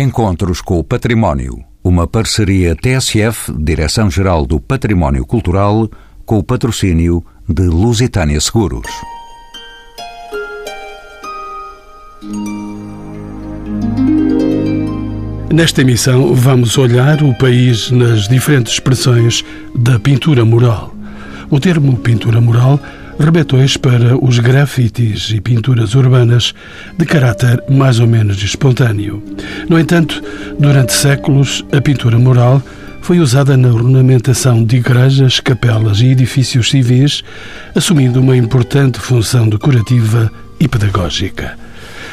Encontros com o Património. Uma parceria TSF, Direção-Geral do Património Cultural, com o patrocínio de Lusitânia Seguros. Nesta emissão, vamos olhar o país nas diferentes expressões da pintura mural. O termo pintura mural hoje para os grafites e pinturas urbanas de caráter mais ou menos espontâneo. No entanto, durante séculos, a pintura mural foi usada na ornamentação de igrejas, capelas e edifícios civis, assumindo uma importante função decorativa e pedagógica.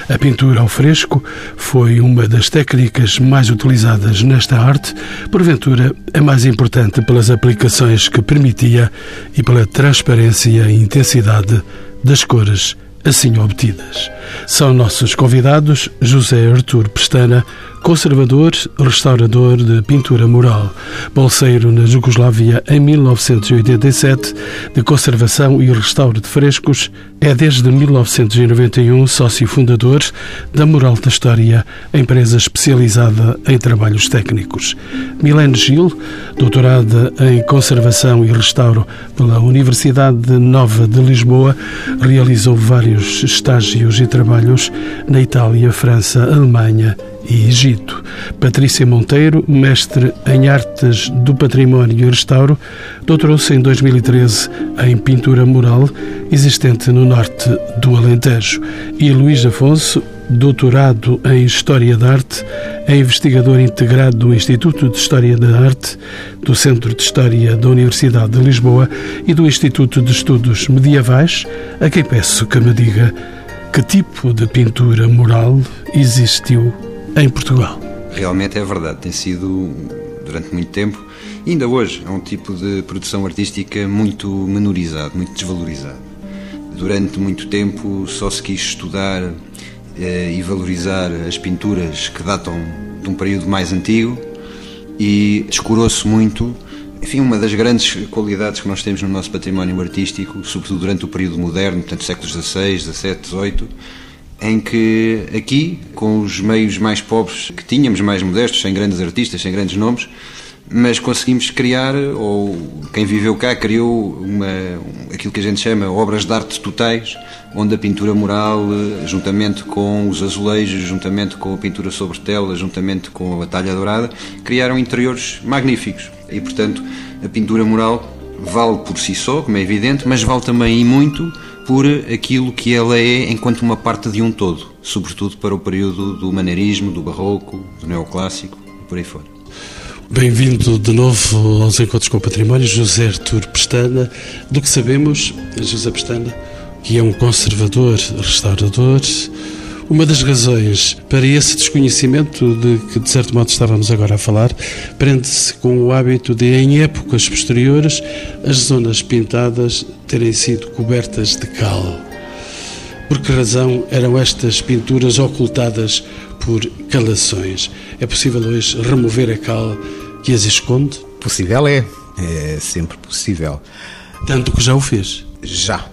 A pintura ao fresco foi uma das técnicas mais utilizadas nesta arte, porventura a mais importante pelas aplicações que permitia e pela transparência e intensidade das cores assim obtidas. São nossos convidados José Artur Pestana, conservador, restaurador de pintura mural, bolseiro na Jugoslávia em 1987, de conservação e restauro de frescos, é desde 1991 sócio fundador da Mural da História, empresa especializada em trabalhos técnicos. Milene Gil, doutorada em conservação e restauro pela Universidade Nova de Lisboa, realizou vários estágios e trabalhos na Itália, França, Alemanha e Egito. Patrícia Monteiro, mestre em Artes do Património e Restauro, doutorou-se em 2013 em Pintura Mural, existente no norte do Alentejo. E Luís Afonso, doutorado em História da Arte, é investigador integrado do Instituto de História da Arte, do Centro de História da Universidade de Lisboa e do Instituto de Estudos Medievais, a quem peço que me diga que tipo de pintura mural existiu em Portugal. Realmente é verdade, tem sido durante muito tempo, ainda hoje, é um tipo de produção artística muito menorizado, muito desvalorizado. Durante muito tempo só se quis estudar eh, e valorizar as pinturas que datam de um período mais antigo e descurou-se muito enfim, uma das grandes qualidades que nós temos no nosso património artístico, sobretudo durante o período moderno, portanto séculos XVI, XVII, XVIII, em que aqui, com os meios mais pobres que tínhamos, mais modestos, sem grandes artistas, sem grandes nomes, mas conseguimos criar, ou quem viveu cá criou uma, aquilo que a gente chama obras de arte totais, onde a pintura mural, juntamente com os azulejos, juntamente com a pintura sobre tela, juntamente com a talha dourada, criaram interiores magníficos. E, portanto, a pintura mural vale por si só, como é evidente, mas vale também e muito por aquilo que ela é enquanto uma parte de um todo, sobretudo para o período do maneirismo, do barroco, do neoclássico e por aí fora. Bem-vindo de novo aos Encontros com o Património, José Artur Pestana. Do que sabemos, José Pestana, que é um conservador, restaurador, uma das razões para esse desconhecimento de que, de certo modo, estávamos agora a falar, prende-se com o hábito de, em épocas posteriores, as zonas pintadas terem sido cobertas de cal. Por que razão eram estas pinturas ocultadas por calações? É possível hoje remover a cal que as esconde? Possível é, é sempre possível. Tanto que já o fez? Já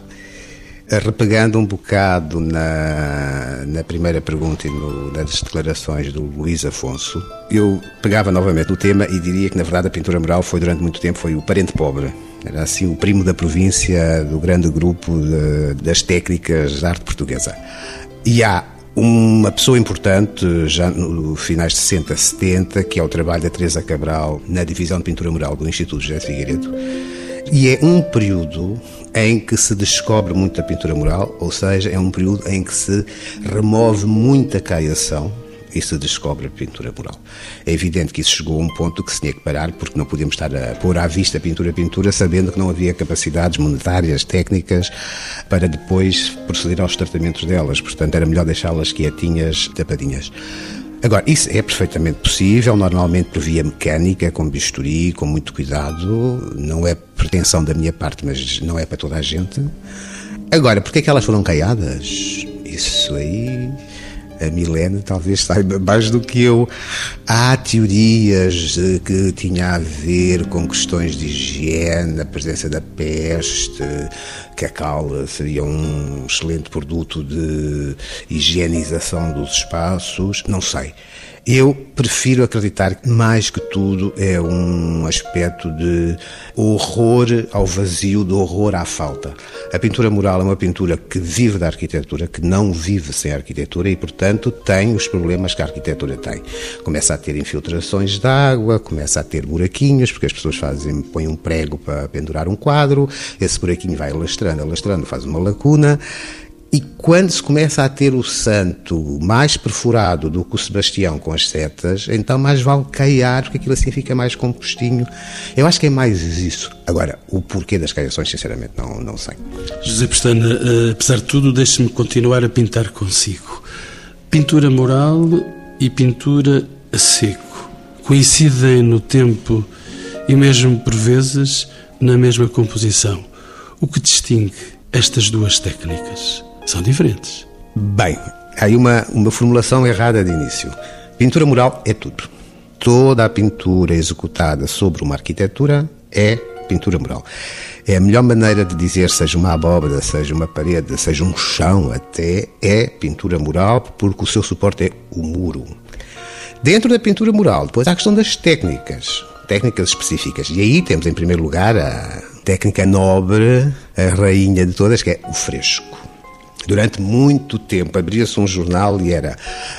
repegando um bocado na, na primeira pergunta e no, nas declarações do Luís Afonso, eu pegava novamente no tema e diria que, na verdade, a pintura mural foi, durante muito tempo, foi o parente pobre. Era assim o primo da província do grande grupo de, das técnicas de arte portuguesa. E há uma pessoa importante, já no finais de 60, 70, que é o trabalho da Teresa Cabral na divisão de pintura mural do Instituto José Figueiredo, e é um período em que se descobre muita pintura mural, ou seja, é um período em que se remove muita caiação e se descobre a pintura mural. É evidente que isso chegou a um ponto que se tinha que parar, porque não podíamos estar a pôr à vista pintura-pintura sabendo que não havia capacidades monetárias, técnicas, para depois proceder aos tratamentos delas. Portanto, era melhor deixá-las quietinhas, tapadinhas. Agora, isso é perfeitamente possível, normalmente por via mecânica, com bisturi, com muito cuidado. Não é pretensão da minha parte, mas não é para toda a gente. Agora, porque é que elas foram caiadas? Isso aí a Milene talvez saiba mais do que eu. Há teorias que tinha a ver com questões de higiene, a presença da peste, que a cal seria um excelente produto de higienização dos espaços, não sei. Eu prefiro acreditar que, mais que tudo, é um aspecto de horror ao vazio, de horror à falta. A pintura mural é uma pintura que vive da arquitetura, que não vive sem a arquitetura e, portanto, tem os problemas que a arquitetura tem. Começa a ter infiltrações de água, começa a ter buraquinhos, porque as pessoas fazem, põem um prego para pendurar um quadro, esse buraquinho vai alastrando, alastrando, faz uma lacuna. E quando se começa a ter o santo mais perfurado do que o Sebastião com as setas, então mais vale caiar, porque aquilo assim fica mais compostinho. Eu acho que é mais isso. Agora, o porquê das caiações, sinceramente, não, não sei. José Pestana, eh, apesar de tudo, deixe-me continuar a pintar consigo. Pintura moral e pintura a seco coincidem no tempo e mesmo por vezes na mesma composição. O que distingue estas duas técnicas? São diferentes. Bem, há aí uma, uma formulação errada de início. Pintura mural é tudo. Toda a pintura executada sobre uma arquitetura é pintura mural. É a melhor maneira de dizer, seja uma abóbada, seja uma parede, seja um chão até, é pintura mural, porque o seu suporte é o muro. Dentro da pintura mural, depois há a questão das técnicas, técnicas específicas. E aí temos, em primeiro lugar, a técnica nobre, a rainha de todas, que é o fresco. Durante muito tempo abria-se um jornal e era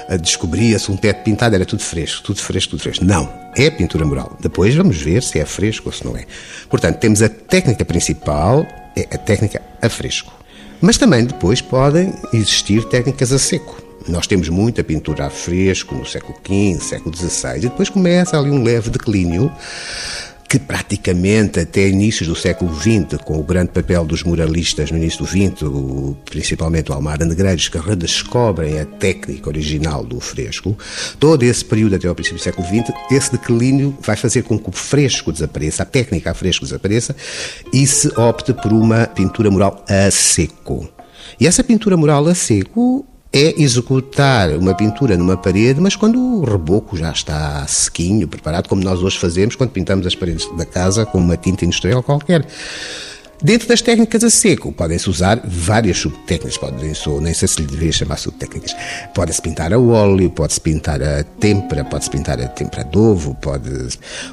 eh, descobria-se um teto pintado, era tudo fresco, tudo fresco, tudo fresco. Não, é pintura mural. Depois vamos ver se é fresco ou se não é. Portanto, temos a técnica principal, é a técnica a fresco. Mas também depois podem existir técnicas a seco. Nós temos muita pintura a fresco no século XV, século XVI, e depois começa ali um leve declínio que praticamente até inícios do século XX, com o grande papel dos muralistas no início do XX, principalmente o Almada Negreiros, que redescobrem a técnica original do fresco, todo esse período até ao princípio do século XX, esse declínio vai fazer com que o fresco desapareça, a técnica a fresco desapareça e se opte por uma pintura mural a seco. E essa pintura mural a seco é executar uma pintura numa parede, mas quando o reboco já está sequinho, preparado, como nós hoje fazemos quando pintamos as paredes da casa com uma tinta industrial qualquer. Dentro das técnicas a seco, podem-se usar várias subtécnicas, podem nem sei se lhe deveria chamar subtécnicas. Pode-se pintar a óleo, pode-se pintar a têmpera, pode-se pintar a têmpera de ovo, pode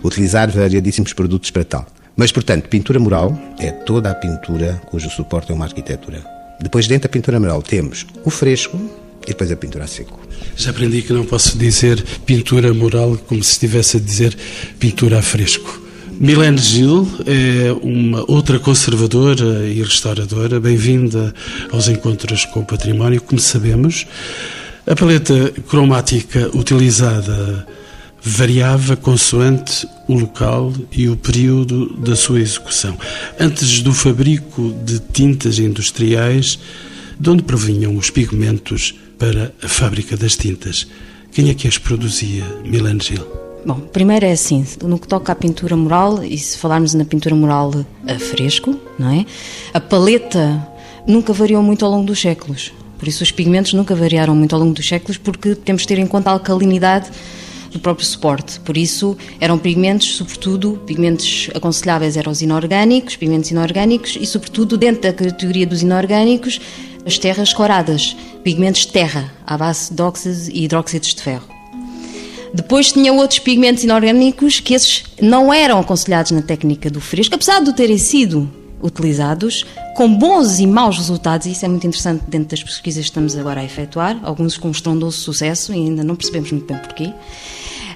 utilizar variadíssimos produtos para tal. Mas, portanto, pintura mural é toda a pintura cujo suporte é uma arquitetura. Depois, dentro da pintura mural, temos o fresco e depois a pintura a seco. Já aprendi que não posso dizer pintura mural como se estivesse a dizer pintura a fresco. Milene Gil é uma outra conservadora e restauradora. Bem-vinda aos Encontros com o Património. Como sabemos, a paleta cromática utilizada variava consoante o local e o período da sua execução. Antes do fabrico de tintas industriais, de onde provinham os pigmentos para a fábrica das tintas? Quem é que as produzia, Milan Gil? Bom, primeiro é assim, no que toca à pintura mural, e se falarmos na pintura mural a fresco, não é? A paleta nunca variou muito ao longo dos séculos. Por isso os pigmentos nunca variaram muito ao longo dos séculos, porque temos de ter em conta a alcalinidade do próprio suporte. Por isso, eram pigmentos, sobretudo, pigmentos aconselháveis eram os inorgânicos, pigmentos inorgânicos e, sobretudo, dentro da categoria dos inorgânicos, as terras coradas, pigmentos de terra, à base de óxidos e hidróxidos de ferro. Depois tinha outros pigmentos inorgânicos que esses não eram aconselhados na técnica do fresco, apesar de terem sido utilizados com bons e maus resultados, e isso é muito interessante dentro das pesquisas que estamos agora a efetuar, alguns com estrondoso sucesso, e ainda não percebemos muito bem porquê.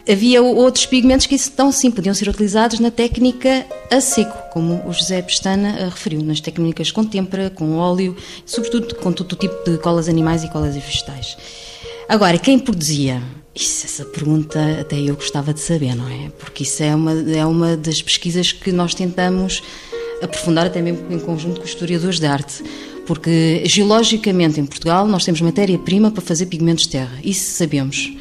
Havia outros pigmentos que então sim podiam ser utilizados na técnica a seco, como o José Pestana referiu, nas técnicas com têmpera, com óleo, sobretudo com todo o tipo de colas animais e colas vegetais. Agora, quem produzia? Isso, essa pergunta até eu gostava de saber, não é? Porque isso é uma, é uma das pesquisas que nós tentamos aprofundar até mesmo em conjunto com os historiadores de arte. Porque geologicamente em Portugal nós temos matéria-prima para fazer pigmentos de terra, isso sabemos.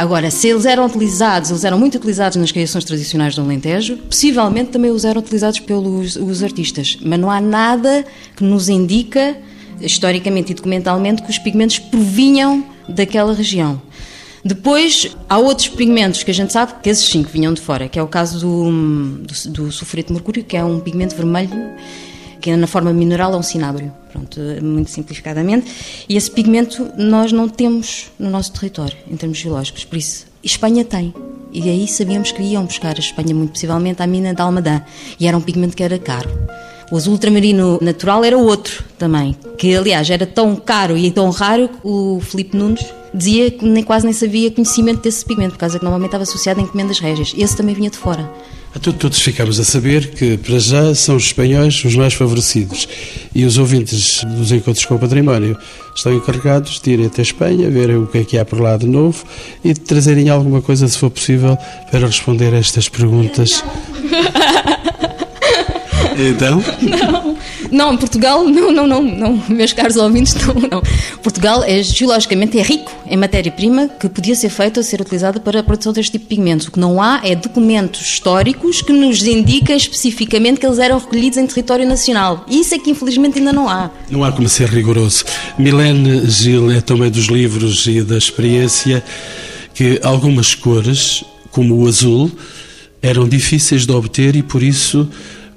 Agora, se eles eram utilizados, eles eram muito utilizados nas criações tradicionais do Alentejo, possivelmente também os eram utilizados pelos os artistas. Mas não há nada que nos indica, historicamente e documentalmente, que os pigmentos provinham daquela região. Depois, há outros pigmentos que a gente sabe que esses sim que vinham de fora, que é o caso do, do, do sulfureto de mercúrio, que é um pigmento vermelho que na forma mineral é um cinábrio, pronto, muito simplificadamente. E esse pigmento nós não temos no nosso território, em termos geológicos. Por isso, Espanha tem. E aí sabíamos que iam buscar a Espanha, muito possivelmente, à mina de Almadã. E era um pigmento que era caro. O azul ultramarino natural era outro também, que aliás era tão caro e tão raro que o Filipe Nunes dizia que nem, quase nem sabia conhecimento desse pigmento, por causa que normalmente estava associado a encomendas régias. Esse também vinha de fora. Então, todos ficamos a saber que, para já, são os espanhóis os mais favorecidos. E os ouvintes dos Encontros com o Património estão encarregados de irem até a Espanha, verem o que é que há por lá de novo e de trazerem alguma coisa, se for possível, para responder a estas perguntas. Então? Não, não, Portugal, não, não, não, não, meus caros ouvintes, não, não. Portugal é geologicamente é rico em matéria-prima que podia ser feita, ser utilizada para a produção deste tipo de pigmentos. O que não há é documentos históricos que nos indiquem especificamente que eles eram recolhidos em território nacional. E isso é que infelizmente ainda não há. Não há como ser rigoroso. Milene Gil é também dos livros e da experiência que algumas cores, como o azul, eram difíceis de obter e por isso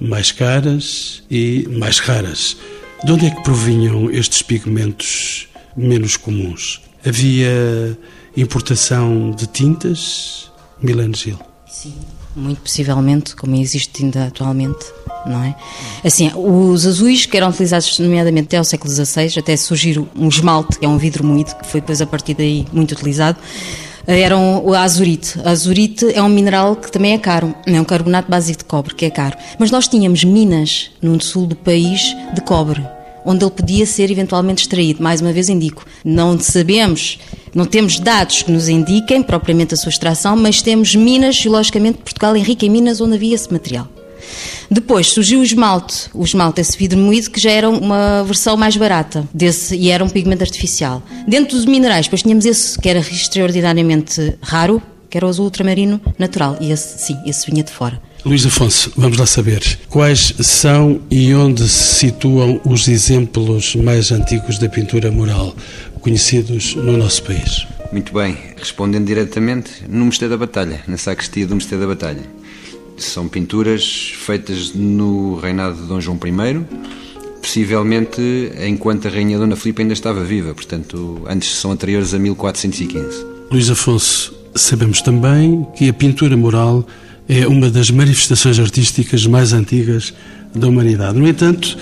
mais caras e mais raras. De onde é que provinham estes pigmentos menos comuns? Havia importação de tintas? Milano Gil. Sim, muito possivelmente, como existe ainda atualmente, não é? Assim, os azuis que eram utilizados nomeadamente até ao século XVI, até surgir um esmalte, que é um vidro moído, que foi depois a partir daí muito utilizado, eram o azurite. Azurite é um mineral que também é caro, é um carbonato básico de cobre, que é caro. Mas nós tínhamos minas no sul do país de cobre, onde ele podia ser eventualmente extraído. Mais uma vez indico, não sabemos, não temos dados que nos indiquem propriamente a sua extração, mas temos minas, geologicamente, Portugal é rico em minas onde havia esse material. Depois surgiu o esmalte, o esmalte, esse vidro moído, que já era uma versão mais barata desse e era um pigmento artificial. Dentro dos minerais, depois tínhamos esse que era extraordinariamente raro, que era o azul ultramarino natural. E esse, sim, esse vinha de fora. Luís Afonso, vamos lá saber quais são e onde se situam os exemplos mais antigos da pintura mural conhecidos no nosso país. Muito bem, respondendo diretamente, no Mosteiro da Batalha, na sacristia do Mosteiro da Batalha. São pinturas feitas no reinado de Dom João I, possivelmente enquanto a Rainha Dona Filipa ainda estava viva, portanto, antes são anteriores a 1415. Luís Afonso, sabemos também que a pintura mural é uma das manifestações artísticas mais antigas da humanidade. No entanto,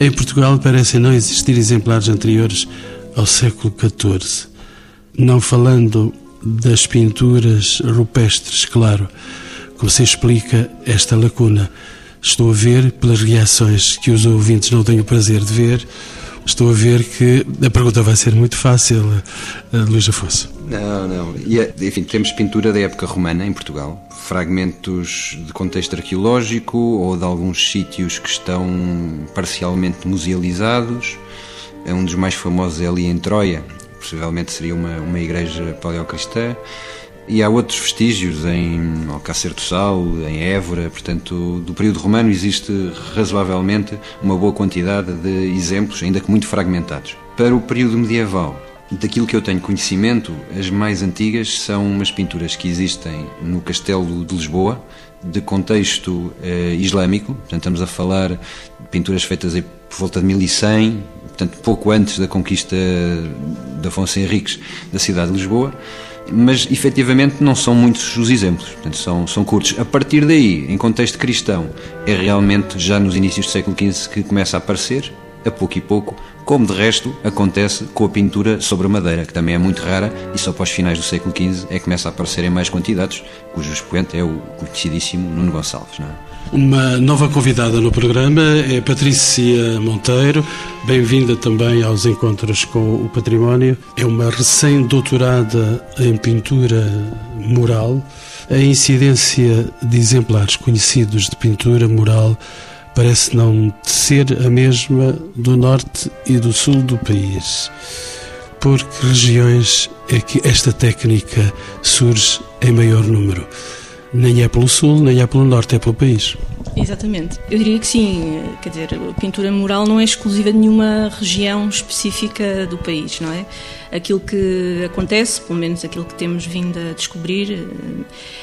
em Portugal parecem não existir exemplares anteriores ao século XIV. Não falando das pinturas rupestres, claro como se explica esta lacuna? Estou a ver, pelas reações que os ouvintes não têm o prazer de ver, estou a ver que a pergunta vai ser muito fácil, eh, Luís Afonso. Não, não. E, é, enfim, temos pintura da época romana em Portugal, fragmentos de contexto arqueológico ou de alguns sítios que estão parcialmente musealizados. É um dos mais famosos é ali em Troia, possivelmente seria uma, uma igreja paleocristã e há outros vestígios em Alcácer do Sal, em Évora, portanto, do período romano existe razoavelmente uma boa quantidade de exemplos, ainda que muito fragmentados. Para o período medieval, daquilo que eu tenho conhecimento, as mais antigas são umas pinturas que existem no Castelo de Lisboa, de contexto eh, islâmico, portanto, estamos a falar de pinturas feitas por volta de 1100, portanto, pouco antes da conquista de Afonso Henriques da cidade de Lisboa mas efetivamente não são muitos os exemplos, portanto são, são curtos. A partir daí, em contexto cristão, é realmente já nos inícios do século XV que começa a aparecer, a pouco e pouco, como de resto acontece com a pintura sobre madeira, que também é muito rara e só após finais do século XV é que começa a aparecer em mais quantidades, cujo expoente é o conhecidíssimo Nuno Gonçalves. Não é? Uma nova convidada no programa é Patrícia Monteiro, bem-vinda também aos Encontros com o Património. É uma recém-doutorada em pintura mural. A incidência de exemplares conhecidos de pintura mural parece não ser a mesma do norte e do sul do país. Por que regiões é que esta técnica surge em maior número? Nem é pelo sul, nem é pelo norte, é pelo país. Exatamente. Eu diria que sim, quer dizer, a pintura mural não é exclusiva de nenhuma região específica do país, não é? Aquilo que acontece, pelo menos aquilo que temos vindo a descobrir,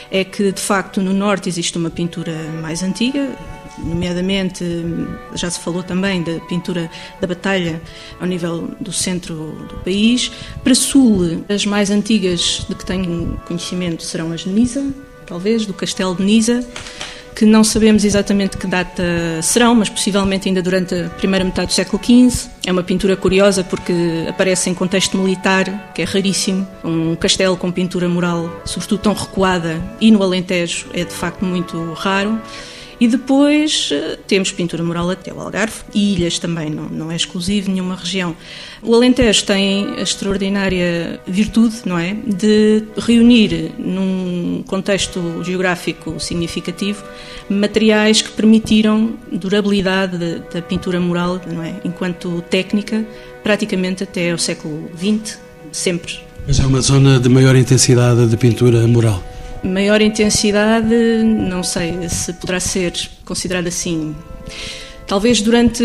é que de facto no norte existe uma pintura mais antiga, nomeadamente já se falou também da pintura da batalha ao nível do centro do país. Para sul, as mais antigas de que tenho conhecimento serão as de Nisa, talvez, do Castelo de Nisa que não sabemos exatamente que data serão, mas possivelmente ainda durante a primeira metade do século XV. É uma pintura curiosa porque aparece em contexto militar, que é raríssimo. Um castelo com pintura mural, sobretudo tão recuada, e no Alentejo é de facto muito raro. E depois eh, temos pintura mural até o Algarve e ilhas também, não, não é exclusivo nenhuma região. O Alentejo tem a extraordinária virtude, não é, de reunir num contexto geográfico significativo materiais que permitiram durabilidade da pintura mural, não é, enquanto técnica, praticamente até o século XX, sempre. Mas é uma zona de maior intensidade de pintura mural. Maior intensidade, não sei se poderá ser considerado assim. Talvez durante,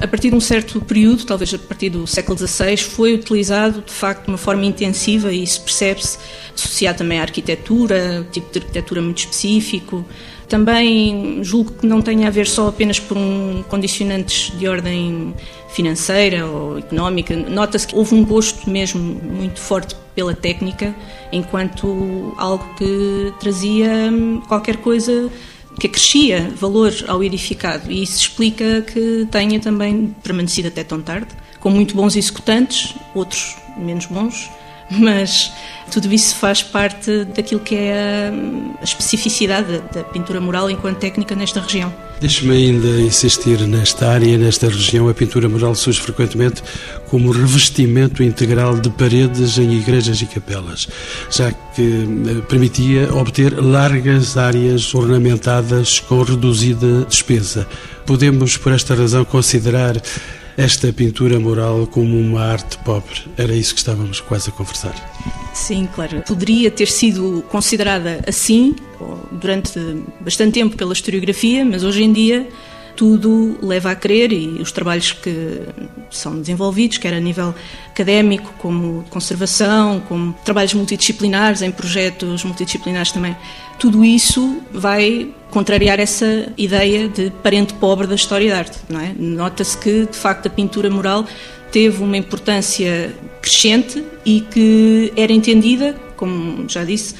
a partir de um certo período, talvez a partir do século XVI, foi utilizado de facto de uma forma intensiva e isso percebe-se, associado também à arquitetura, tipo de arquitetura muito específico. Também julgo que não tenha a ver só apenas por um condicionantes de ordem financeira ou económica. Nota-se que houve um gosto mesmo muito forte pela técnica, enquanto algo que trazia qualquer coisa que acrescia valor ao edificado. E isso explica que tenha também permanecido até tão tarde, com muito bons executantes, outros menos bons, mas tudo isso faz parte daquilo que é a, especificidade da, pintura mural enquanto técnica nesta região. Deixe-me ainda insistir nesta área, nesta região, a pintura mural surge frequentemente como revestimento integral de paredes em igrejas e capelas, já que eh, permitia obter largas áreas ornamentadas com reduzida despesa. Podemos, por esta razão, considerar esta pintura mural como uma arte pobre. Era isso que estávamos quase a conversar. Sim, claro. Poderia ter sido considerada assim durante bastante tempo pela historiografia, mas hoje em dia tudo leva a crer e os trabalhos que são desenvolvidos, quer a nível académico, como conservação, como trabalhos multidisciplinares, em projetos multidisciplinares também, tudo isso vai contrariar essa ideia de parente pobre da história da arte. É? Nota-se que, de facto, a pintura mural teve uma importância crescente e que era entendida, como já disse,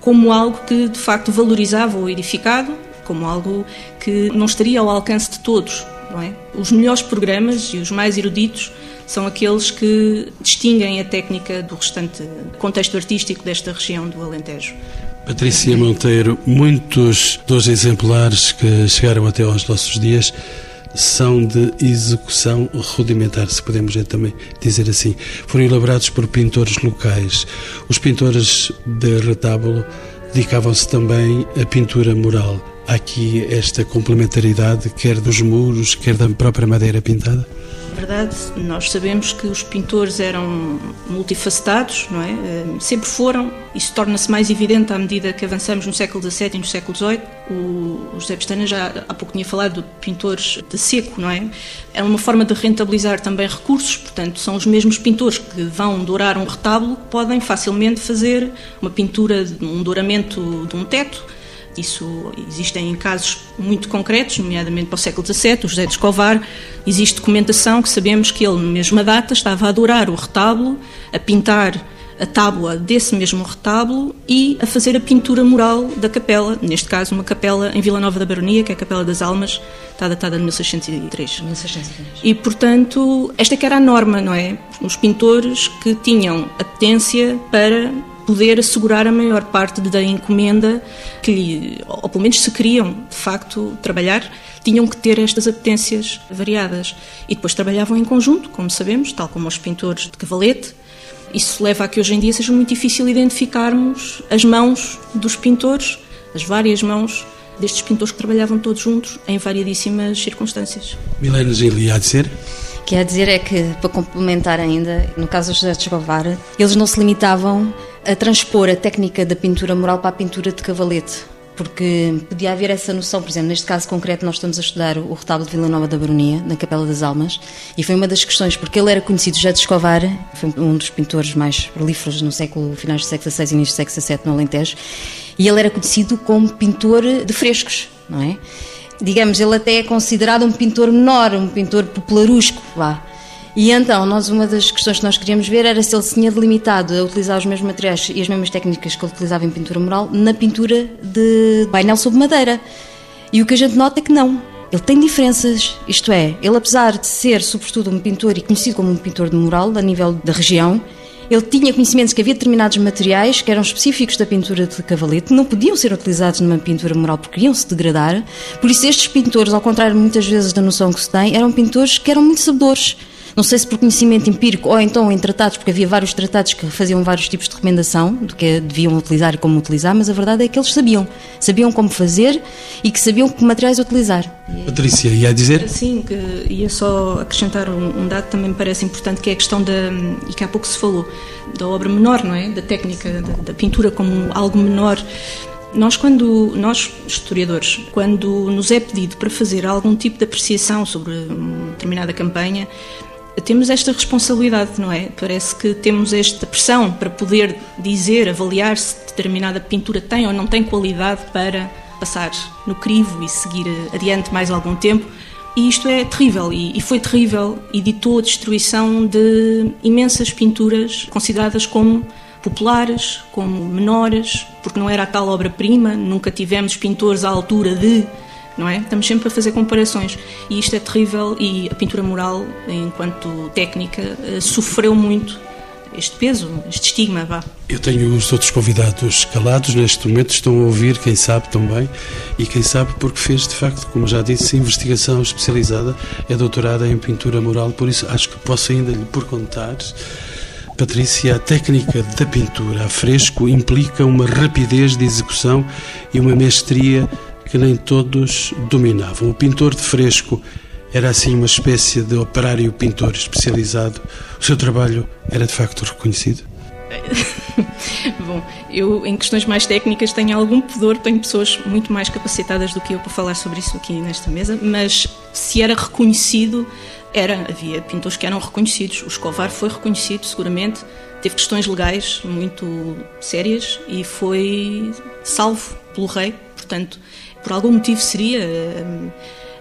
como algo que de facto valorizava o edificado, como algo que não estaria ao alcance de todos. Não é? Os melhores programas e os mais eruditos são aqueles que distinguem a técnica do restante contexto artístico desta região do Alentejo. Patrícia Monteiro, muitos dos exemplares que chegaram até aos nossos dias são de execução rudimentar, se podemos também dizer assim. Foram elaborados por pintores locais. Os pintores de retábulo dedicavam-se também à pintura mural. Há aqui esta complementaridade, quer dos muros, quer da própria madeira pintada? verdade, nós sabemos que os pintores eram multifacetados, não é? Eh, sempre foram. Isso torna-se mais evidente à medida que avançamos no século XVII e no século XVIII. O José Pestana já há pouco tinha falado de pintores de seco, não é? É uma forma de rentabilizar também recursos, portanto, são os mesmos pintores que vão dourar um retábulo que podem facilmente fazer uma pintura, um douramento de um teto isso existem casos muito concretos, nomeadamente para o século XVII, o José de Escovar. Existe documentação que sabemos que ele, na mesma data, estava a adorar o retábulo, a pintar a tábua desse mesmo retábulo e a fazer a pintura mural da capela, neste caso uma capela em Vila Nova da Baronia, que é a Capela das Almas, está datada de 1603. 1603. E, portanto, esta que era a norma, não é? Os pintores que tinham a potência para poder assegurar a maior parte da encomenda que lhe, ou pelo menos se queriam de facto trabalhar, tinham que ter estas apetências variadas. E depois trabalhavam em conjunto, como sabemos, tal como os pintores de cavalete. Isso leva a que hoje em dia seja muito difícil identificarmos as mãos dos pintores, as várias mãos destes pintores que trabalhavam todos juntos em variedíssimas circunstâncias. Milena Gili, há de ser? Quer dizer é que, para complementar ainda, no caso dos José de Escovar, eles não se limitavam a transpor a técnica da pintura mural para a pintura de cavalete, porque podia haver essa noção, por exemplo, neste caso concreto nós estamos a estudar o retábulo de Vila Nova da Baronia, na Capela das Almas, e foi uma das questões, porque ele era conhecido já de Escovar, foi um dos pintores mais prolíferos no século, finais do século XVI e início do século XVII no Alentejo, e ele era conhecido como pintor de frescos, não é? digamos, ele até é considerado um pintor menor, um pintor popularusco, vá. E então, nós uma das questões que nós queríamos ver era se ele se tinha delimitado a utilizar os mesmos materiais e as mesmas técnicas que ele utilizava em pintura mural na pintura de painel sobre madeira. E o que a gente nota é que não. Ele tem diferenças, isto é, ele apesar de ser sobretudo um pintor e conhecido como um pintor de mural a nível da região, ele tinha conhecimentos que havia determinados materiais que eram específicos da pintura de cavalete, não podiam ser utilizados numa pintura mural porque iam-se degradar. Por isso, estes pintores, ao contrário muitas vezes da noção que se tem, eram pintores que eram muito sabedores não sei se por conhecimento empírico ou então em tratados, porque havia vários tratados que faziam vários tipos de recomendação do que deviam utilizar e como utilizar, mas a verdade é que eles sabiam. Sabiam como fazer e que sabiam que materiais utilizar. Patrícia, ia dizer? Sim, que ia só acrescentar um, um dado também me parece importante, que é a questão da, e que há pouco se falou, da obra menor, não é? Da técnica, da, da pintura como algo menor. Nós, quando, nós, historiadores, quando nos é pedido para fazer algum tipo de apreciação sobre uma determinada campanha, temos esta responsabilidade, não é? Parece que temos esta pressão para poder dizer, avaliar se determinada pintura tem ou não tem qualidade para passar no crivo e seguir adiante mais algum tempo. E isto é terrível, e, foi terrível, e ditou a destruição de imensas pinturas consideradas como populares, como menores, porque não era a tal obra-prima, nunca tivemos pintores à altura de não é? Estamos sempre a fazer comparações e isto é terrível e a pintura mural, enquanto técnica, eh, sofreu muito este peso, este estigma, vá. Eu tenho os outros convidados calados neste momento, estão a ouvir, quem sabe também, e quem sabe porque fez, de facto, como já disse, investigação especializada, é doutorada em pintura mural, por isso acho que posso ainda lhe perguntar. Patrícia, a técnica da pintura a fresco implica uma rapidez de execução e uma mestria que nem todos dominavam. O pintor de fresco era assim uma espécie de operário pintor especializado. O seu trabalho era de facto reconhecido? Bom, eu em questões mais técnicas tenho algum pudor, tenho pessoas muito mais capacitadas do que eu para falar sobre isso aqui nesta mesa, mas se era reconhecido, era, havia pintores que eram reconhecidos. O Escovar foi reconhecido, seguramente, teve questões legais muito sérias e foi salvo pelo rei, portanto, por algum motivo seria. Hum,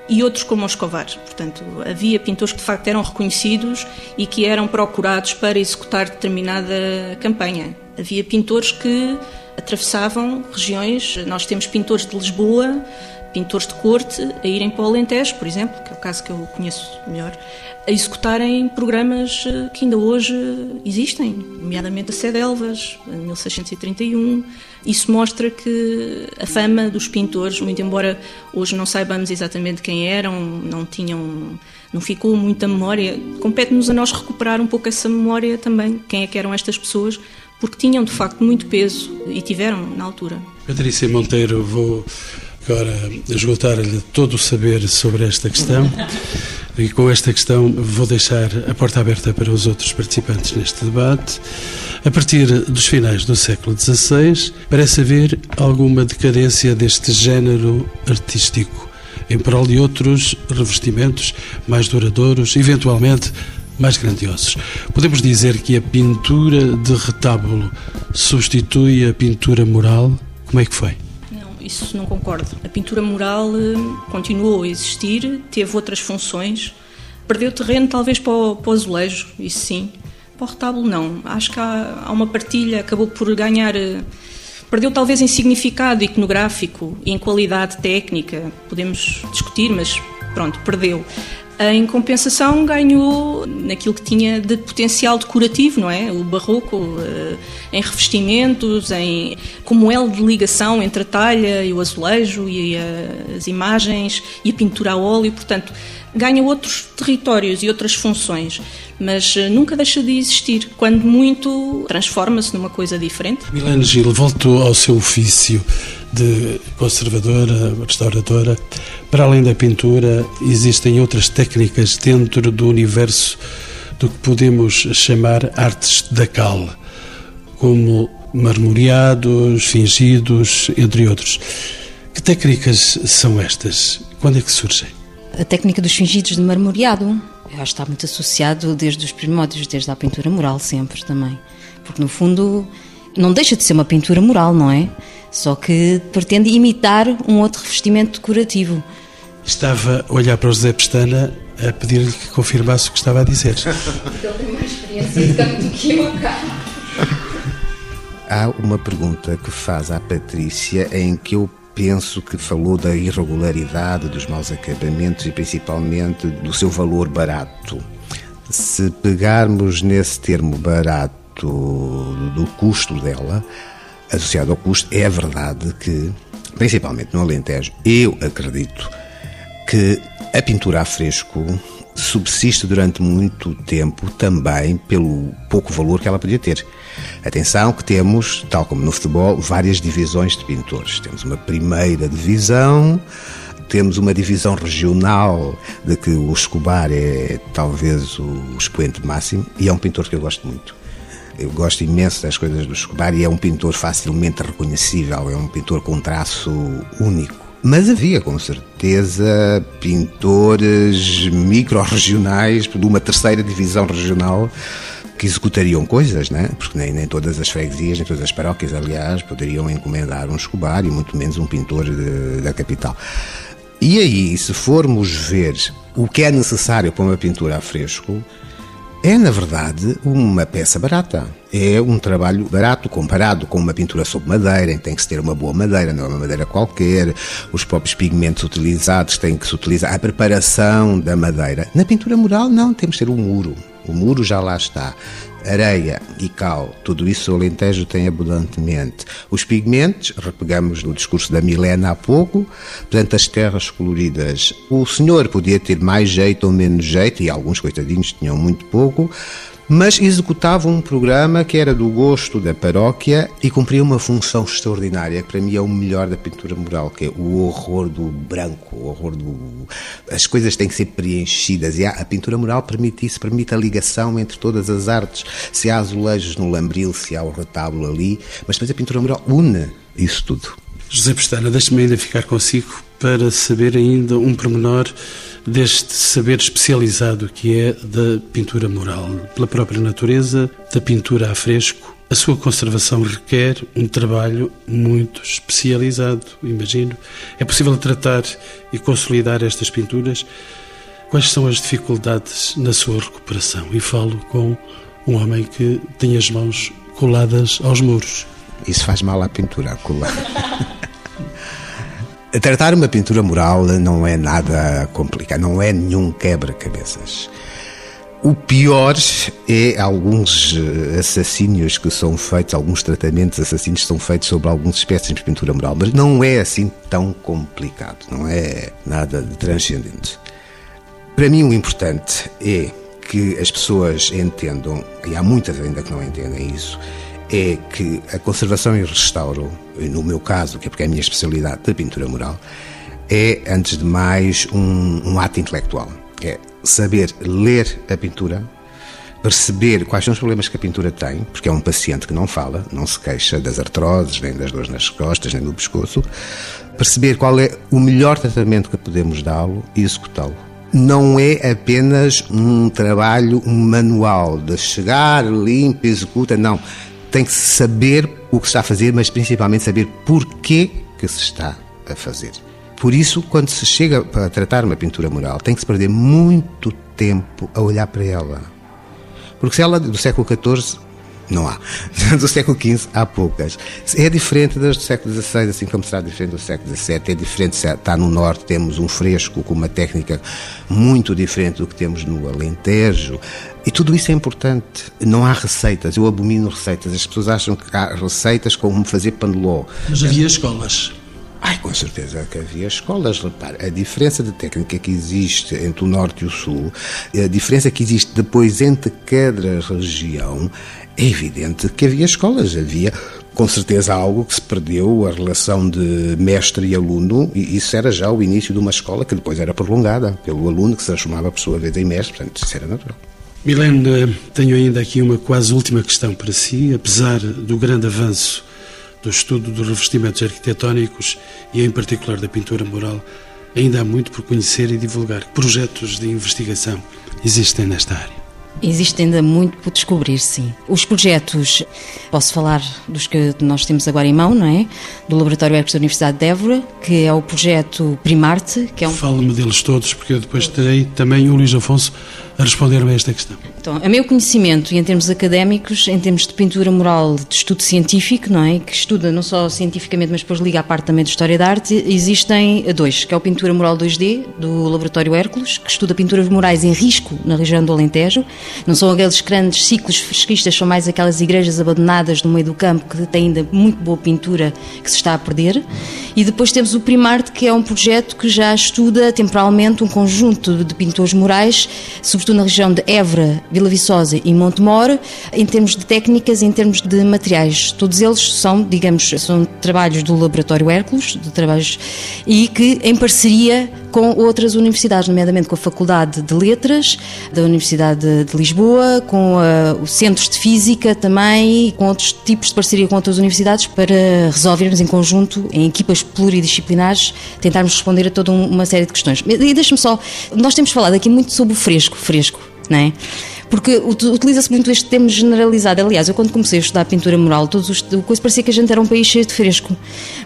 e outros como os Escovar. Portanto, havia pintores que de facto eram reconhecidos e que eram procurados para executar determinada campanha. Havia pintores que atravessavam regiões. Nós temos pintores de Lisboa, pintores de corte, a irem para o Alentejo, por exemplo, que é o caso que eu conheço melhor, a executarem programas eh, que ainda hoje existem, nomeadamente a Sede Elvas, em 1631. Isso mostra que a fama dos pintores, muito embora hoje não saibamos exatamente quem eram, não tinham, não ficou muita memória, compete-nos a nós recuperar um pouco essa memória também, quem é que eram estas pessoas, porque tinham de facto muito peso e tiveram na altura. Patrícia Monteiro, vou agora esgotar-lhe todo o saber sobre esta questão. E com esta questão vou deixar a porta aberta para os outros participantes neste debate. A partir dos finais do século XVI, parece haver alguma decadência deste género artístico, em prol de outros revestimentos mais duradouros, eventualmente mais grandiosos. Podemos dizer que a pintura de retábulo substitui a pintura mural? Como é que foi? Isso não concordo. A pintura mural eh, continuou a existir, teve outras funções, perdeu terreno talvez para o, para o azulejo, isso sim. Para o retábulo, não. Acho que há, há uma partilha, acabou por ganhar. Eh, perdeu talvez em significado iconográfico e em qualidade técnica, podemos discutir, mas pronto, perdeu. Em compensação, ganhou naquilo que tinha de potencial decorativo, não é? O barroco, eh, em revestimentos, em como elo de ligação entre a talha e o azulejo e as imagens e a pintura a óleo, portanto, ganha outros territórios e outras funções, mas eh, nunca deixa de existir. Quando muito, transforma-se numa coisa diferente. Milene Gil, volto ao seu ofício de conservadora, restauradora. Para além da pintura, existem outras técnicas dentro do universo do que podemos chamar artes da cal, como marmoreados, fingidos, entre outros. Que técnicas são estas? Quando é que surgem? A técnica dos fingidos de marmoreado acho que está muito associado desde os primórdios, desde a pintura mural sempre também. Porque no fundo não deixa de ser uma pintura mural, não é? Só que pretende imitar um outro revestimento decorativo. Estava a olhar para o José Pestana a pedir-lhe que confirmasse o que estava a dizer. Porque ele tem mais experiência de campo do que eu cá. Há uma pergunta que faz à Patrícia em que eu penso que falou da irregularidade, dos maus acabamentos e principalmente do seu valor barato. Se pegarmos nesse termo barato do custo dela, associado ao custo, é verdade que, principalmente no Alentejo, eu acredito que a pintura a fresco subsiste durante muito tempo também pelo pouco valor que ela podia ter. Atenção que temos, tal como no futebol, várias divisões de pintores. Temos uma primeira divisão, temos uma divisão regional de que o Escobar é talvez o expoente máximo e é um pintor que eu gosto muito. Eu gosto imenso das coisas do Escobar e é um pintor facilmente reconhecível, é um pintor com um traço único. Mas havia com certeza pintores micro-regionais de uma terceira divisão regional que executariam coisas, né? porque nem, nem todas as freguesias, nem todas as paróquias, aliás, poderiam encomendar um escobar e muito menos um pintor de, da capital. E aí, se formos ver o que é necessário para uma pintura a fresco, é, na verdade, uma peça barata. É um trabalho barato comparado com uma pintura sob madeira, em que tem que se ter uma boa madeira, não é uma madeira qualquer. Os próprios pigmentos utilizados têm que se utilizar a preparação da madeira. Na pintura mural, não, temos que ter um muro. O muro já lá está areia e cal, tudo isso o Alentejo tem abundantemente. Os pigmentos, repegamos no discurso da Milena há pouco, portanto, as terras coloridas. O senhor podia ter mais jeito ou menos jeito, e alguns coitadinhos tinham muito pouco, mas executava um programa que era do gosto da paróquia e cumpria uma função extraordinária, que para mim é o melhor da pintura mural, que é o horror do branco, o horror do... As coisas têm que ser preenchidas e a pintura mural permite isso, permite a ligação entre todas as artes. Se há azulejos no lambril, se há o retábulo ali, mas depois a pintura mural une isso tudo. José Pestana, deixe-me ainda ficar consigo para saber ainda um pormenor deste saber especializado que é da pintura mural. Pela própria natureza da pintura a fresco, a sua conservação requer um trabalho muito especializado, imagino. É possível tratar e consolidar estas pinturas? Quais são as dificuldades na sua recuperação? E falo com um homem que tem as mãos coladas aos muros. Isso faz mal à pintura, colar. Tratar uma pintura mural não é nada complicado, não é nenhum quebra-cabeças. O pior é alguns eh, assassínios que são feitos, alguns tratamentos assassinos são feitos sobre algumas espécies de pintura mural, mas não é assim tão complicado, não é nada de transcendente. Para mim, o importante é que as pessoas entendam, e há muitas ainda que não entendem isso, é que a conservação e restauro, no meu caso, que é porque é a minha especialidade da pintura mural, é, antes de mais, um, um ato intelectual. É saber ler a pintura, perceber quais são os problemas que a pintura tem, porque é um paciente que não fala, não se queixa das artroses, nem das dores nas costas, nem do pescoço, perceber qual é o melhor tratamento que podemos dá-lo e executá-lo. Não é apenas um trabalho manual de chegar, limpa, executa, não tem que saber o que está a fazer, mas principalmente saber porquê que se está a fazer. Por isso, quando se chega para tratar uma pintura mural, tem que se perder muito tempo a olhar para ela. Porque se ela do século XIV não há. Do século XV há poucas. É diferente das do século XVI, assim como será diferente do século XVII. É diferente está no Norte, temos um fresco com uma técnica muito diferente do que temos no Alentejo. E tudo isso é importante. Não há receitas. Eu abomino receitas. As pessoas acham que há receitas como fazer paneló. Mas havia escolas. Ai, com certeza que havia escolas. Repare, a diferença de técnica que existe entre o Norte e o Sul, a diferença que existe depois entre cada região, é evidente que havia escolas. Havia com certeza algo que se perdeu, a relação de mestre e aluno, e isso era já o início de uma escola que depois era prolongada pelo aluno, que se transformava por sua vez em mestre, portanto, isso era natural. Milene, tenho ainda aqui uma quase última questão para si. Apesar do grande avanço do estudo dos revestimentos arquitetónicos e, em particular, da pintura mural, ainda há muito por conhecer e divulgar. Que projetos de investigação existem nesta área? Existe ainda muito por descobrir, sim. Os projetos, posso falar dos que nós temos agora em mão, não é? Do Laboratório Ecos da Universidade de Évora, que é o projeto Primarte, que é um... Fala-me deles todos, porque eu depois terei também o Luís Afonso a responder-me a esta questão. Então, a meu conhecimento, e em termos académicos, em termos de pintura mural de estudo científico, não é? Que estuda não só cientificamente, mas depois liga à parte também de História da Arte, existem dois, que é o Pintura Mural 2D, do Laboratório Hércules, que estuda pinturas murais em risco na região do Alentejo. Não são aqueles grandes ciclos fresquistas, são mais aquelas igrejas abandonadas no meio do campo que têm ainda muito boa pintura que se está a perder. E depois temos o Primarte, que é um projeto que já estuda temporalmente um conjunto de pintores murais, sobretudo na região de Évora, Vila Viçosa e Montemor, em termos de técnicas, em termos de materiais. Todos eles são, digamos, são trabalhos do Laboratório Hércules, de trabalhos, e que em parceria com outras universidades, nomeadamente com a Faculdade de Letras da Universidade de Lisboa, com uh, os centros de Física também com outros tipos de parceria com outras universidades para resolvermos em conjunto, em equipas pluridisciplinares, tentarmos responder a toda uma série de questões. E deixe-me só, nós temos falado aqui muito sobre o fresco, fresco, não é? Porque utiliza-se muito este termo generalizado. Aliás, eu quando comecei a estudar pintura mural, todos os, o coisa parecia que a gente era um país cheio de fresco.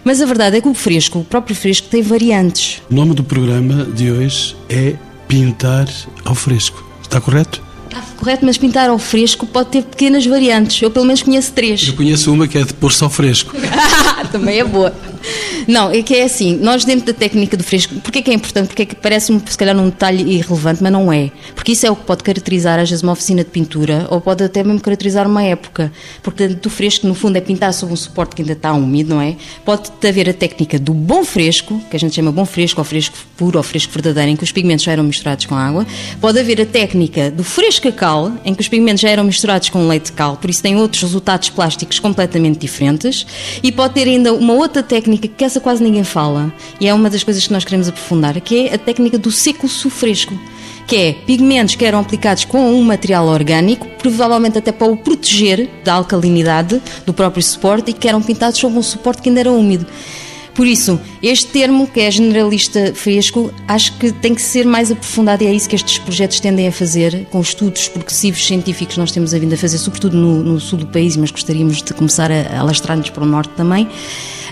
Mas a verdade é que o fresco, o próprio fresco, tem variantes. O nome do programa de hoje é Pintar ao Fresco. Está correto? Está correto, mas pintar ao fresco pode ter pequenas variantes. Eu pelo menos conheço três. Eu conheço uma que é de pôr-se ao fresco. Também é boa. Não, é que é assim, nós dentro da técnica do fresco, porque é que é importante? Porque é que parece se calhar um detalhe irrelevante, mas não é. Porque isso é o que pode caracterizar às vezes uma oficina de pintura, ou pode até mesmo caracterizar uma época. Porque do fresco, no fundo, é pintar sobre um suporte que ainda está úmido, não é? Pode haver a técnica do bom fresco, que a gente chama bom fresco, ou fresco puro, ou fresco verdadeiro, em que os pigmentos já eram misturados com água. Pode haver a técnica do fresco cal, em que os pigmentos já eram misturados com leite de cal, por isso tem outros resultados plásticos completamente diferentes. E pode ter ainda uma outra técnica que essa quase ninguém fala, e é uma das coisas que nós queremos aprofundar, que é a técnica do seco fresco que é pigmentos que eram aplicados com um material orgânico, provavelmente até para o proteger da alcalinidade do próprio suporte e que eram pintados sobre um suporte que ainda era úmido. Por isso, este termo, que é generalista fresco, acho que tem que ser mais aprofundado e é isso que estes projetos tendem a fazer, com estudos progressivos científicos nós temos a vindo a fazer, sobretudo no, no sul do país, mas gostaríamos de começar a alastrar-nos para o norte também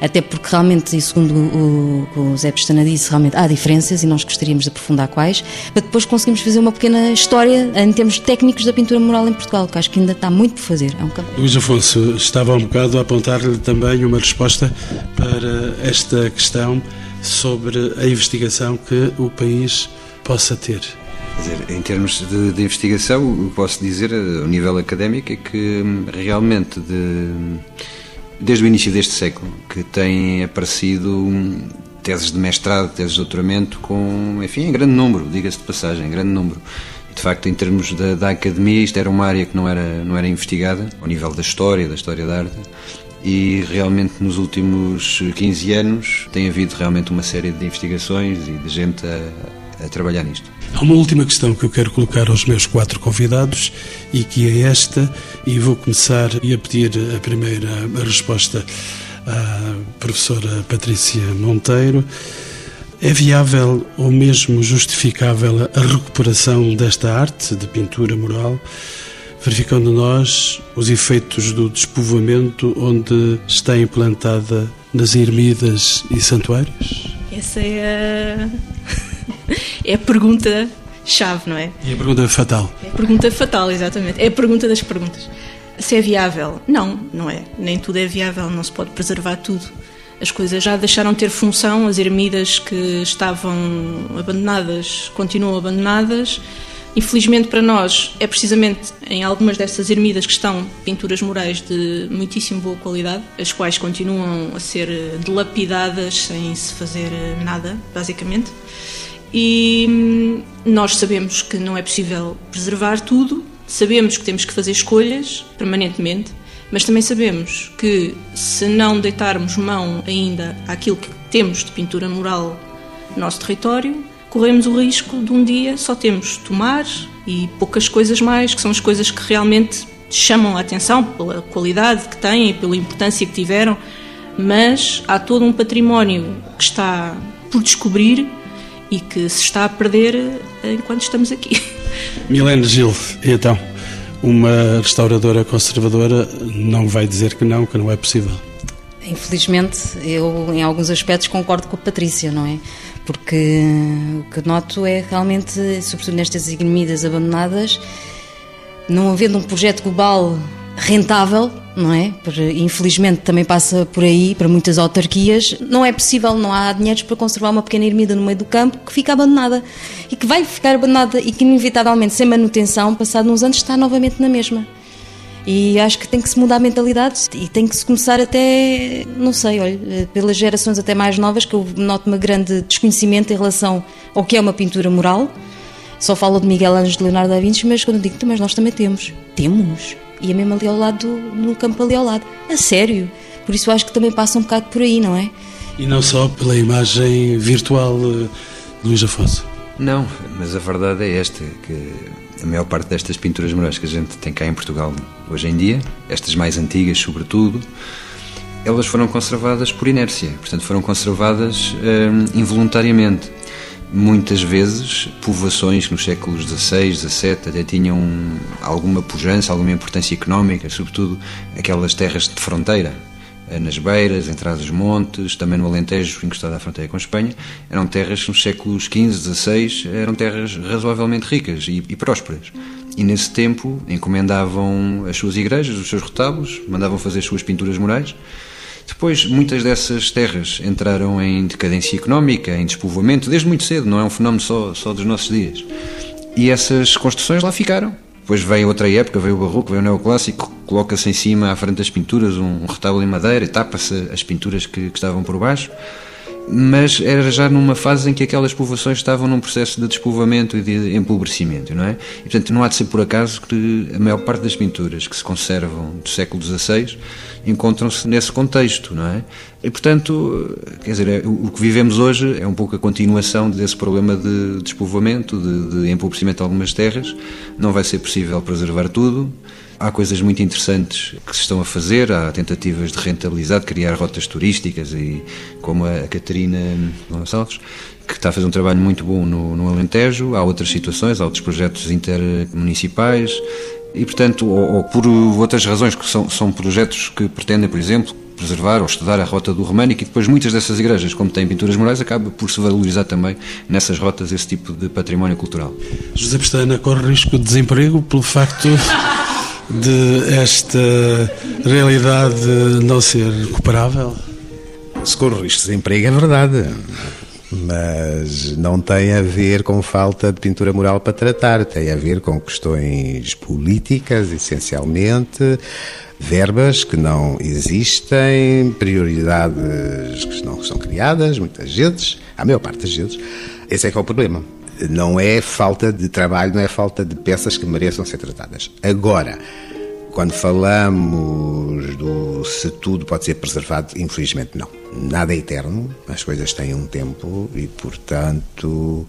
até porque realmente, segundo o, o, o Zé Pestana disse, realmente há diferenças e nós gostaríamos de aprofundar quais, para depois conseguirmos fazer uma pequena história em termos técnicos da pintura mural em Portugal, que acho que ainda está muito por fazer. É um Luís Afonso, estava um bocado a apontar-lhe também uma resposta para esta questão sobre a investigação que o país possa ter. Dizer, em termos de, de, investigação, o que posso dizer eh, ao nível académico é que hum, realmente de, desde o início deste século que têm aparecido teses de mestrado, teses de doutoramento com, enfim, em grande número, diga-se de passagem, em grande número. De facto, em termos da, da, academia, isto era uma área que não era, não era investigada, ao nível da história, da história da arte, e realmente nos últimos 15 anos tem havido realmente uma série de investigações e de gente a, a trabalhar nisto. Há uma última questão que eu quero colocar aos meus quatro convidados e que é esta, e vou começar a pedir a primeira resposta à professora Patrícia Monteiro. É viável ou mesmo justificável a recuperação desta arte de pintura mural? verificando nós os efeitos do despovoamento onde está implantada nas ermidas e santuários? Essa é a, é a pergunta chave, não é? E a pergunta fatal. É a pergunta fatal, exatamente. É a pergunta das perguntas. Se é viável? Não, não é. Nem tudo é viável, não se pode preservar tudo. As coisas já deixaram de ter função, as ermidas que estavam abandonadas continuam abandonadas Infelizmente para nós é precisamente em algumas dessas ermidas que estão pinturas murais de muitíssimo boa qualidade, as quais continuam a ser dilapidadas sem se fazer nada, basicamente. E hum, nós sabemos que não é possível preservar tudo, sabemos que temos que fazer escolhas permanentemente, mas também sabemos que se não deitarmos mão ainda àquilo que temos de pintura mural no nosso território, corremos o risco de um dia só termos tomar e poucas coisas mais, que são as coisas que realmente chamam a atenção pela qualidade que têm e pela importância que tiveram, mas há todo um património que está por descobrir e que se está a perder enquanto estamos aqui. Milene Gil, então, uma restauradora conservadora não vai dizer que não, que não é possível. Infelizmente, eu em alguns aspectos concordo com a Patrícia, não é? Porque o que noto é realmente, sobretudo nestas ignomínias abandonadas, não havendo um projeto global rentável, não é? Infelizmente também passa por aí para muitas autarquias. Não é possível, não há dinheiros para conservar uma pequena ermida no meio do campo que fica abandonada e que vai ficar abandonada e que inevitavelmente sem manutenção, passado uns anos está novamente na mesma. E acho que tem que se mudar a mentalidade e tem que se começar até, não sei, olha, pelas gerações até mais novas, que eu noto uma grande desconhecimento em relação ao que é uma pintura mural. Só falo de Miguel Ângelo de Leonardo da Vinci, mas quando digo, mas nós também temos. Temos. E é mesmo ali ao lado, no campo ali ao lado. A sério. Por isso acho que também passa um bocado por aí, não é? E não só pela imagem virtual de eh, Luís Afonso. Não, mas a verdade é esta, que a maior parte destas pinturas murais que a gente tem cá em Portugal hoje em dia, estas mais antigas sobretudo, elas foram conservadas por inércia, portanto foram conservadas hum, involuntariamente. Muitas vezes, povoações nos séculos XVI, XVII até tinham alguma pujança, alguma importância económica, sobretudo aquelas terras de fronteira, eh, nas beiras, entradas dos montes, também no Alentejo, encostado à fronteira com a Espanha, eram terras que nos séculos XV, XVI eram terras razoavelmente ricas e, e prósperas. E nesse tempo encomendavam as suas igrejas, os seus retábulos, mandavam fazer as suas pinturas morais depois, muitas dessas terras entraram em decadência económica, em despovoamento, desde muito cedo, não é um fenómeno só, só dos nossos dias. E essas construções lá ficaram. Depois veio outra época, veio o barroco, veio o neoclássico, coloca-se em cima, à frente das pinturas, um retábulo em madeira e tapa-se as pinturas que, que estavam por baixo mas era já numa fase em que aquelas povoações estavam num processo de despovoamento e de empobrecimento, não é? E, portanto, não há de ser por acaso que a maior parte das pinturas que se conservam do século XVI encontram-se nesse contexto, não é? E, portanto, quer dizer, é, o que vivemos hoje é um pouco a continuação desse problema de despovoamento, de, de empobrecimento de algumas terras. Não vai ser possível preservar tudo, Há coisas muito interessantes que se estão a fazer, há tentativas de rentabilizar, de criar rotas turísticas, e como a Catarina Gonçalves, que está a fazer um trabalho muito bom no, no Alentejo. Há outras situações, há outros projetos intermunicipais, e portanto, ou, ou por outras razões, que são, são projetos que pretendem, por exemplo, preservar ou estudar a rota do Românico e depois muitas dessas igrejas, como têm pinturas morais, acaba por se valorizar também nessas rotas esse tipo de património cultural. José Pestana corre risco de desemprego pelo facto de esta realidade não ser recuperável? Se corre risco de desemprego é verdade, mas não tem a ver com falta de pintura moral para tratar, tem a ver com questões políticas, essencialmente, verbas que não existem, prioridades que não são criadas, muitas vezes, a maior parte das vezes. Esse é que é o problema não é falta de trabalho, não é falta de peças que mereçam ser tratadas. Agora, quando falamos do se tudo pode ser preservado, infelizmente não. Nada é eterno, as coisas têm um tempo e, portanto,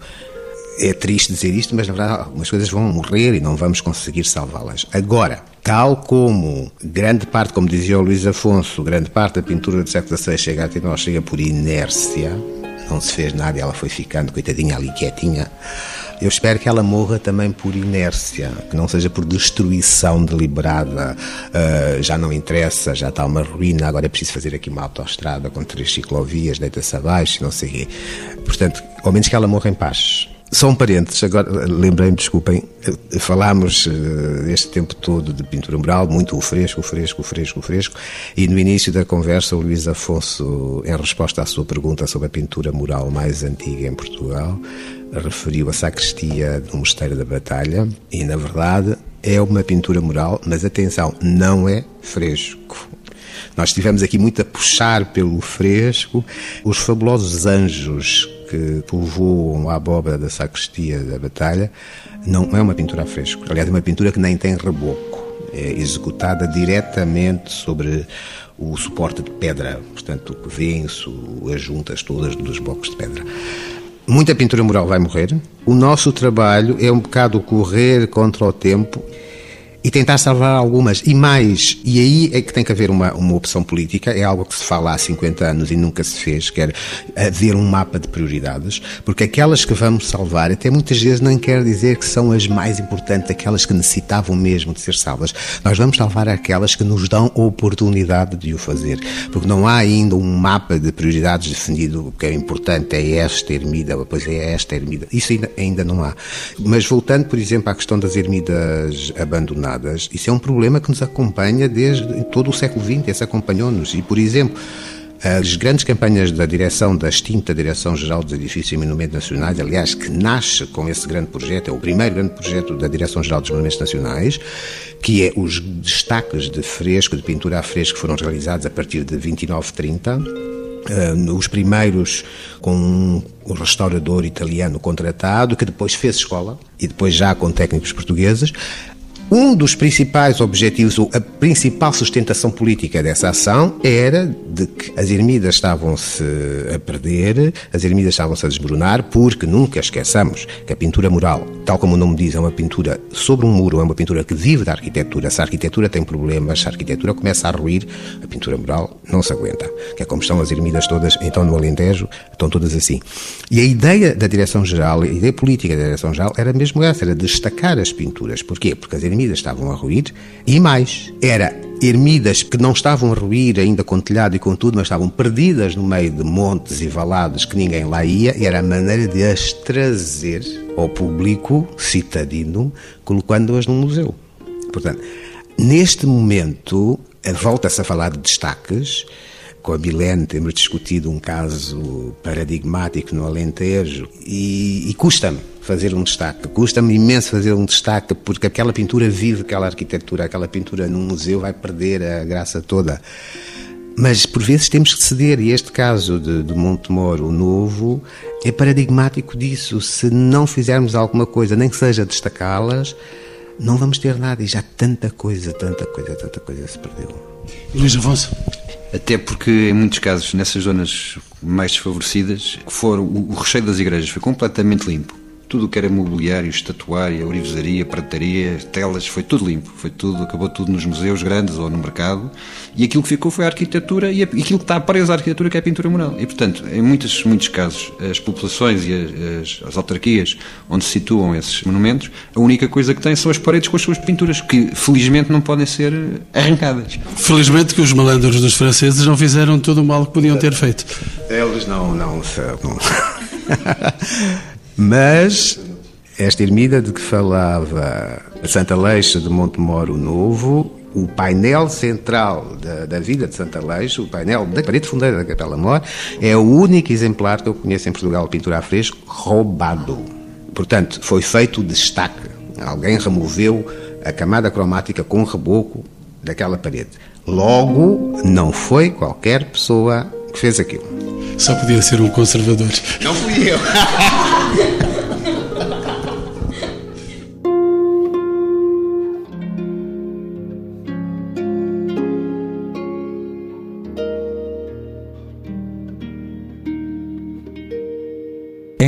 é triste dizer isto, mas na verdade algumas coisas vão morrer e não vamos conseguir salvá-las. Agora, tal como grande parte, como dizia o Luís Afonso, grande parte da pintura do século XVI chega até nós, chega por inércia, não se fez nada ela foi ficando, coitadinha, ali quietinha. Eu espero que ela morra também por inércia, que não seja por destruição deliberada. Uh, já não interessa, já está uma ruína, agora é preciso fazer aqui uma autoestrada com três ciclovias, deita-se abaixo, não sei o quê. Portanto, ao menos que ela morra em paz. São parentes, agora lembrei-me, desculpem, falámos uh, este tempo todo de pintura mural, muito o fresco, o fresco, o fresco, o fresco, e no início da conversa o Luís Afonso, em resposta à sua pergunta sobre a pintura mural mais antiga em Portugal, referiu a sacristia do Mosteiro da Batalha, e na verdade é uma pintura mural, mas atenção, não é fresco. Nós estivemos aqui muito a puxar pelo fresco os fabulosos anjos que povoam a abóbada da sacristia da batalha, não é uma pintura a fresco. Aliás, é uma pintura que nem tem reboco. É executada diretamente sobre o suporte de pedra, portanto, o venço, as juntas todas dos blocos de pedra. Muita pintura mural vai morrer. O nosso trabalho é um bocado correr contra o tempo e tentar salvar algumas. E mais, e aí é que tem que haver uma, uma opção política, é algo que se fala há 50 anos e nunca se fez, quer haver um mapa de prioridades, porque aquelas que vamos salvar, até muitas vezes não quer dizer que são as mais importantes, aquelas que necessitavam mesmo de ser salvas. Nós vamos salvar aquelas que nos dão a oportunidade de o fazer, porque não há ainda um mapa de prioridades definido, o que é importante é esta ermida, depois é esta ermida. Isso ainda, ainda não há. Mas voltando, por exemplo, à questão das ermidas abandonadas, isso é um problema que nos acompanha desde todo o século XX, esse acompanhou-nos. E, por exemplo, as grandes campanhas da direção, da extinta Direção-Geral dos Edifícios e Monumentos Nacionais, aliás, que nasce com esse grande projeto, é o primeiro grande projeto da Direção-Geral dos Monumentos Nacionais, que é os destaques de fresco, de pintura a fresco, que foram realizados a partir de 29, 30. Uh, os primeiros com um restaurador italiano contratado, que depois fez escola, e depois já com técnicos portugueses. Um dos principais objetivos, ou a principal sustentação política dessa ação era de que as ermidas estavam-se a perder, as ermidas estavam-se a desmoronar, porque nunca esqueçamos que a pintura mural, tal como o nome diz, é uma pintura sobre um muro, é uma pintura que vive da arquitetura. Se a arquitetura tem problemas, se a arquitetura começa a ruir, a pintura mural não se aguenta. Que é como estão as ermidas todas, então no Alentejo, estão todas assim. E a ideia da Direção-Geral, a ideia política da Direção-Geral era mesmo essa, era destacar as pinturas. Porquê? Porque as ermidas ermidas estavam a ruir, e mais, era ermidas que não estavam a ruir ainda com telhado e com tudo, mas estavam perdidas no meio de montes e valados que ninguém lá ia, e era a maneira de as trazer ao público citadino, colocando-as num museu. Portanto, neste momento, volta-se a falar de destaques, com a Milene temos discutido um caso paradigmático no Alentejo e, e custa-me fazer um destaque. Custa-me imenso fazer um destaque porque aquela pintura vive aquela arquitetura, aquela pintura num museu vai perder a graça toda. Mas por vezes temos que ceder, e este caso de, de Montemor, o novo, é paradigmático disso. Se não fizermos alguma coisa, nem que seja destacá-las, não vamos ter nada. E já tanta coisa, tanta coisa, tanta coisa se perdeu. Luís Afonso. Até porque, em muitos casos, nessas zonas mais desfavorecidas, foram, o recheio das igrejas foi completamente limpo tudo o que era mobiliário, estatuária, orivesaria, prataria, telas, foi tudo limpo, foi tudo, acabou tudo nos museus grandes ou no mercado, e aquilo que ficou foi a arquitetura e, aquilo que está preso à arquitetura que é a pintura mural. E, portanto, em muitos, muitos casos, as populações e as, as, autarquias onde se situam esses monumentos, a única coisa que têm são as paredes com as suas pinturas, que felizmente não podem ser arrancadas. Felizmente que os malandros dos franceses não fizeram todo o mal que podiam ter feito. Eles não, não, não. Mas esta ermida de que falava Santa Leixa de Montemoro Novo, o painel central da, da, vida de Santa Leixa, o painel da parede fundeira da Capela Mor, é o único exemplar que eu conheço em Portugal de pintura a fresco roubado. Portanto, foi feito o destaque. Alguém removeu a camada cromática com reboco daquela parede. Logo, não foi qualquer pessoa que fez aquilo. Só podia ser um conservador. Não fui eu.